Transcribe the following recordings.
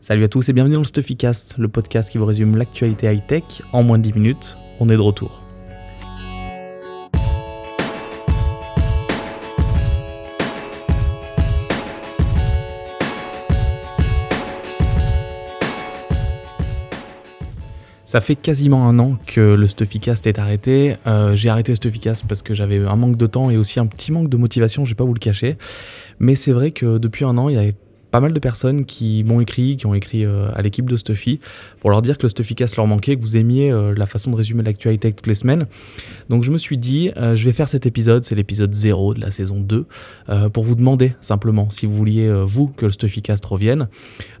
Salut à tous et bienvenue dans le Stuffycast, le podcast qui vous résume l'actualité high-tech en moins de 10 minutes. On est de retour. Ça fait quasiment un an que le Stuffycast est arrêté. Euh, j'ai arrêté le Stuffycast parce que j'avais un manque de temps et aussi un petit manque de motivation, je vais pas vous le cacher. Mais c'est vrai que depuis un an, il y avait pas mal de personnes qui m'ont écrit, qui ont écrit euh, à l'équipe de Stuffy pour leur dire que le Stuffycast leur manquait, que vous aimiez euh, la façon de résumer l'actualité toutes les semaines. Donc je me suis dit, euh, je vais faire cet épisode, c'est l'épisode 0 de la saison 2, pour vous demander simplement si vous vouliez, vous, que le Stuffycast revienne.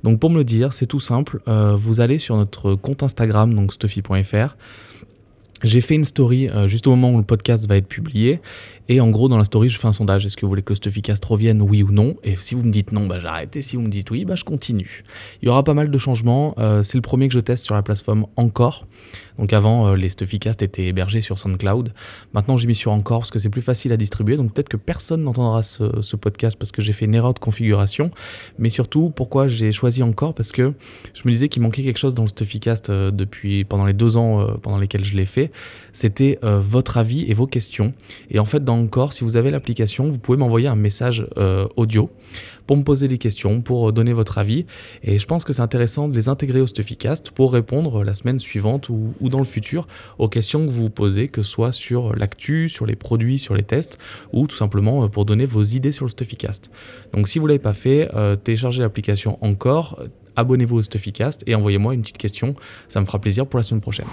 Donc pour me le dire, c'est tout simple, vous allez sur notre compte Instagram, donc stuffy.fr. J'ai fait une story juste au moment où le podcast va être publié et en gros, dans la story, je fais un sondage. Est-ce que vous voulez que le Stuffycast revienne, oui ou non? Et si vous me dites non, bah j'arrête. Et si vous me dites oui, bah je continue. Il y aura pas mal de changements. Euh, c'est le premier que je teste sur la plateforme Encore. Donc avant, euh, les Stuffycast étaient hébergés sur SoundCloud. Maintenant, j'ai mis sur Encore parce que c'est plus facile à distribuer. Donc peut-être que personne n'entendra ce, podcast parce que j'ai fait une erreur de configuration. Mais surtout, pourquoi j'ai choisi Encore? Parce que je me disais qu'il manquait quelque chose dans le Stuffycast euh, depuis pendant les deux ans pendant lesquels je l'ai fait. C'était votre avis et vos questions. Et en fait, dans encore, si vous avez l'application, vous pouvez m'envoyer un message euh, audio pour me poser des questions, pour donner votre avis. Et je pense que c'est intéressant de les intégrer au Stuffycast pour répondre la semaine suivante ou, dans le futur aux questions que vous vous posez, que ce soit sur l'actu, sur les produits, sur les tests, ou tout simplement euh, pour donner vos idées sur le Stuffycast. Donc si vous ne l'avez pas fait, euh, téléchargez l'application encore, abonnez-vous au Stuffycast et envoyez-moi une petite question. Ça me fera plaisir pour la semaine prochaine.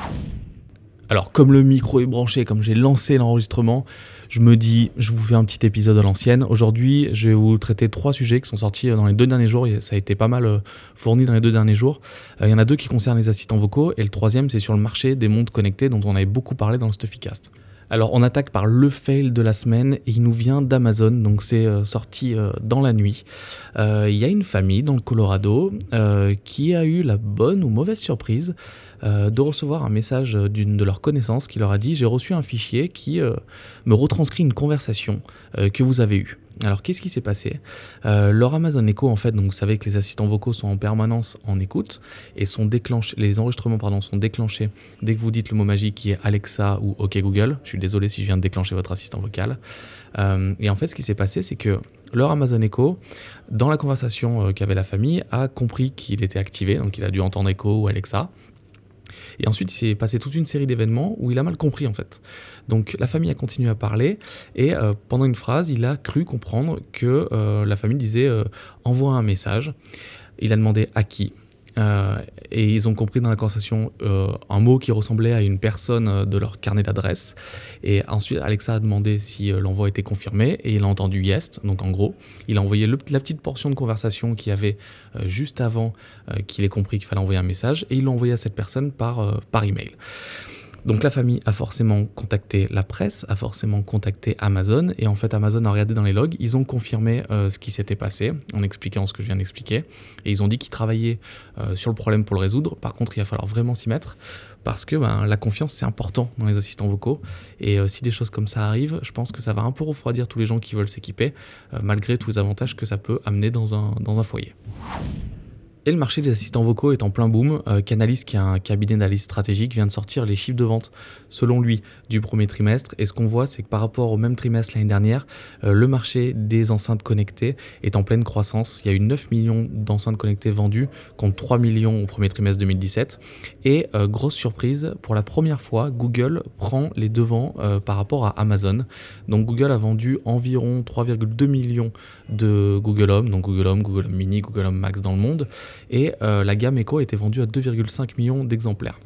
Alors, comme le micro est branché, comme j'ai lancé l'enregistrement, je me dis, je vous fais un petit épisode à l'ancienne. Aujourd'hui, je vais vous traiter trois sujets qui sont sortis dans les deux derniers jours. Ça a été pas mal euh, fourni dans les deux derniers jours. Euh, il y en a deux qui concernent les assistants vocaux et le troisième, c'est sur le marché des montres connectées dont on avait beaucoup parlé dans le Stuffycast. Alors on attaque par le fail de la semaine et il nous vient d'Amazon, donc c'est euh, sorti dans la nuit. Il y a une famille dans le Colorado qui a eu la bonne ou mauvaise surprise euh, de recevoir un message d'une de leurs connaissances qui leur a dit j'ai reçu un fichier qui euh, me retranscrit une conversation euh, que vous avez eue. Alors qu'est-ce qui s'est passé? Leur Amazon Echo en fait, donc vous savez que les assistants vocaux sont en permanence en écoute et sont déclenchés, les enregistrements pardon sont déclenchés dès que vous dites le mot magique qui est Alexa ou OK Google. Je suis désolé si je viens de déclencher votre assistant vocal. et en fait ce qui s'est passé c'est que leur Amazon Echo, dans la conversation qu'avait la famille, a compris qu'il était activé, donc il a dû entendre Echo ou Alexa, et ensuite, il s'est passé toute une série d'événements où il a mal compris en fait. Donc la famille a continué à parler et euh, pendant une phrase, il a cru comprendre que euh, la famille disait euh, envoie un message. Il a demandé à qui? Euh, et ils ont compris dans la conversation euh, un mot qui ressemblait à une personne euh, de leur carnet d'adresse. Et ensuite, Alexa a demandé si l'envoi était confirmé et il a entendu yes. Donc en gros, il a envoyé la petite portion de conversation qu'il y avait juste avant qu'il ait compris qu'il fallait envoyer un message et il l'a envoyé à cette personne par, par email. Donc la famille a forcément contacté la presse, a forcément contacté Amazon, et en fait Amazon a regardé dans les logs, ils ont confirmé euh, ce qui s'était passé, en expliquant ce que je viens d'expliquer, et ils ont dit qu'ils travaillaient euh, sur le problème pour le résoudre, par contre il va falloir vraiment s'y mettre, parce que ben, la confiance c'est important dans les assistants vocaux, et euh, si des choses comme ça arrivent, je pense que ça va un peu refroidir tous les gens qui veulent s'équiper, malgré tous les avantages que ça peut amener dans un, dans un foyer. Et le marché des assistants vocaux est en plein boom. Euh, Canalys, qui est un cabinet d'analyse stratégique, vient de sortir les chiffres de vente, selon lui, du premier trimestre. Et ce qu'on voit, c'est que par rapport au même trimestre l'année dernière, euh, le marché des enceintes connectées est en pleine croissance. Il y a eu 9 millions d'enceintes connectées vendues, contre 3 millions au premier trimestre 2017. Et euh, grosse surprise, pour la première fois, Google prend les devants par rapport à Amazon. Donc Google a vendu environ 3,2 millions de Google Home, donc Google Home, Google Home Mini, Google Home Max dans le monde et euh, la gamme Echo a été vendue à 2,5 millions d'exemplaires.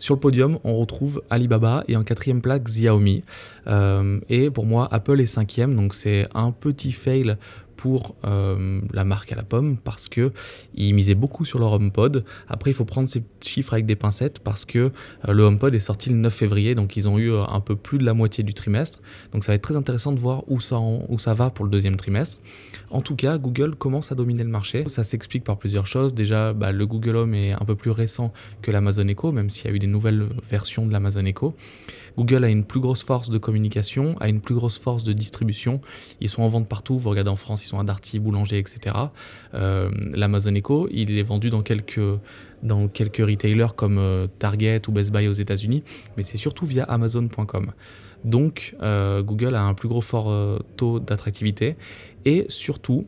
Sur le podium, on retrouve Alibaba et en quatrième place Xiaomi. Euh, et pour moi, Apple est cinquième, donc c'est un petit fail pour euh, la marque à la pomme parce que ils misaient beaucoup sur leur HomePod. Après, il faut prendre ces chiffres avec des pincettes parce que euh, le HomePod est sorti le 9 février, donc ils ont eu euh, un peu plus de la moitié du trimestre. Donc ça va être très intéressant de voir où ça, où ça va pour le deuxième trimestre. En tout cas, Google commence à dominer le marché. Ça s'explique par plusieurs choses. Déjà, bah, le Google Home est un peu plus récent que l'Amazon Echo, même s'il y a eu des nouvelles versions de l'Amazon Echo. Google a une plus grosse force de communication, a une plus grosse force de distribution. Ils sont en vente partout. Vous regardez en France, ils sont à Darty, Boulanger, etc. Euh, L'Amazon Echo, il est vendu dans quelques, retailers comme euh, Target ou Best Buy aux États-Unis, mais c'est surtout via Amazon.com. Donc euh, Google a un plus gros fort taux d'attractivité et surtout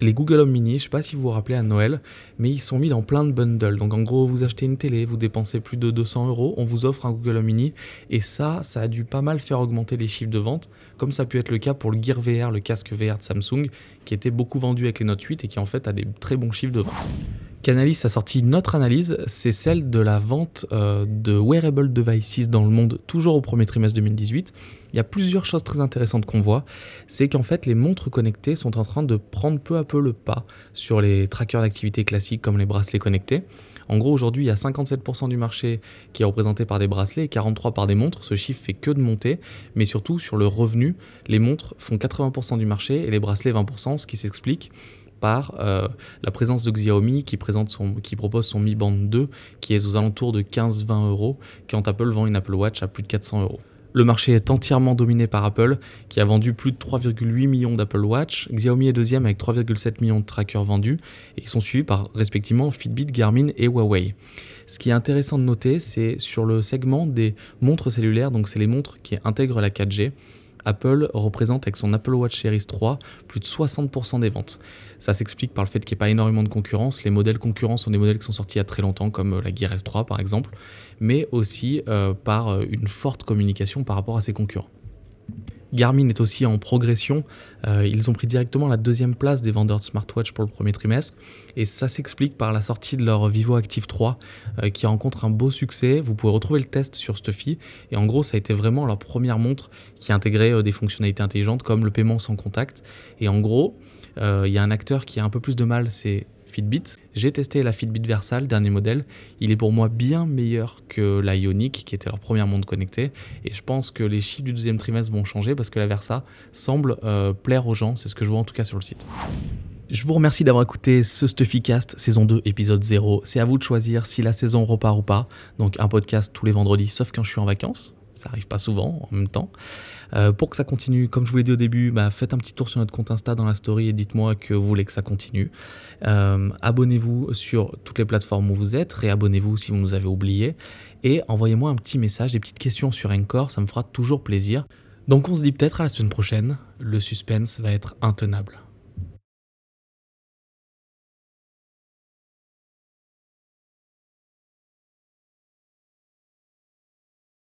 les Google Home Mini, je ne sais pas si vous vous rappelez à Noël, mais ils sont mis dans plein de bundles. Donc en gros, vous achetez une télé, vous dépensez plus de 200 euros, on vous offre un Google Home Mini, et ça, ça a dû pas mal faire augmenter les chiffres de vente, comme ça a pu être le cas pour le Gear VR, le casque VR de Samsung, qui était beaucoup vendu avec les Note 8 et qui en fait a des très bons chiffres de vente. Canalys a sorti une autre analyse, c'est celle de la vente euh, de wearable devices dans le monde, toujours au premier trimestre 2018. Il y a plusieurs choses très intéressantes qu'on voit. C'est qu'en fait, les montres connectées sont en train de prendre peu à peu le pas sur les trackers d'activité classiques comme les bracelets connectés. En gros, aujourd'hui, il y a 57% du marché qui est représenté par des bracelets et 43% par des montres. Ce chiffre fait que de monter, mais surtout sur le revenu, les montres font 80% du marché et les bracelets 20%, ce qui s'explique par euh, la présence de Xiaomi qui, qui propose son Mi Band 2 qui est aux alentours de 15-20 euros quand Apple vend une Apple Watch à plus de 400 euros. Le marché est entièrement dominé par Apple, qui a vendu plus de 3,8 millions d'Apple Watch. Xiaomi est deuxième avec 3,7 millions de trackers vendus, et ils sont suivis par respectivement Fitbit, Garmin et Huawei. Ce qui est intéressant de noter, c'est sur le segment des montres cellulaires, donc c'est les montres qui intègrent la 4G. Apple représente avec son Apple Watch Series 3 plus de 60% des ventes. Ça s'explique par le fait qu'il n'y ait pas énormément de concurrence. Les modèles concurrents sont des modèles qui sont sortis il y a très longtemps, comme euh, la Gear S3 par exemple, mais aussi euh, par euh, une forte communication par rapport à ses concurrents. Garmin est aussi en progression. Euh, ils ont pris directement la deuxième place des vendeurs de smartwatch pour le premier trimestre. Et ça s'explique par la sortie de leur Vivo Active 3 euh, qui rencontre un beau succès. Vous pouvez retrouver le test sur Stuffy. Et en gros, ça a été vraiment leur première montre qui intégrait euh, des fonctionnalités intelligentes comme le paiement sans contact. Et en gros, il y a un acteur qui a un peu plus de mal, c'est Fitbit. J'ai testé la Fitbit Versa, le dernier modèle. Il est pour moi bien meilleur que la Ioniq, qui était leur première montre connectée. Et je pense que les chiffres du deuxième trimestre vont changer parce que la Versa semble euh, plaire aux gens. C'est ce que je vois en tout cas sur le site. Je vous remercie d'avoir écouté ce Stuffycast, saison 2, épisode 0. C'est à vous de choisir si la saison repart ou pas. Donc un podcast tous les vendredis, sauf quand je suis en vacances ça arrive pas souvent en même temps. Euh, pour que ça continue, comme je vous l'ai dit au début, bah, faites un petit tour sur notre compte Insta dans la story et dites-moi que vous voulez que ça continue. Euh, abonnez-vous sur toutes les plateformes où vous êtes, réabonnez-vous si vous nous avez oublié et envoyez-moi un petit message, des petites questions sur Encore, ça me fera toujours plaisir. Donc on se dit peut-être à la semaine prochaine, le suspense va être intenable.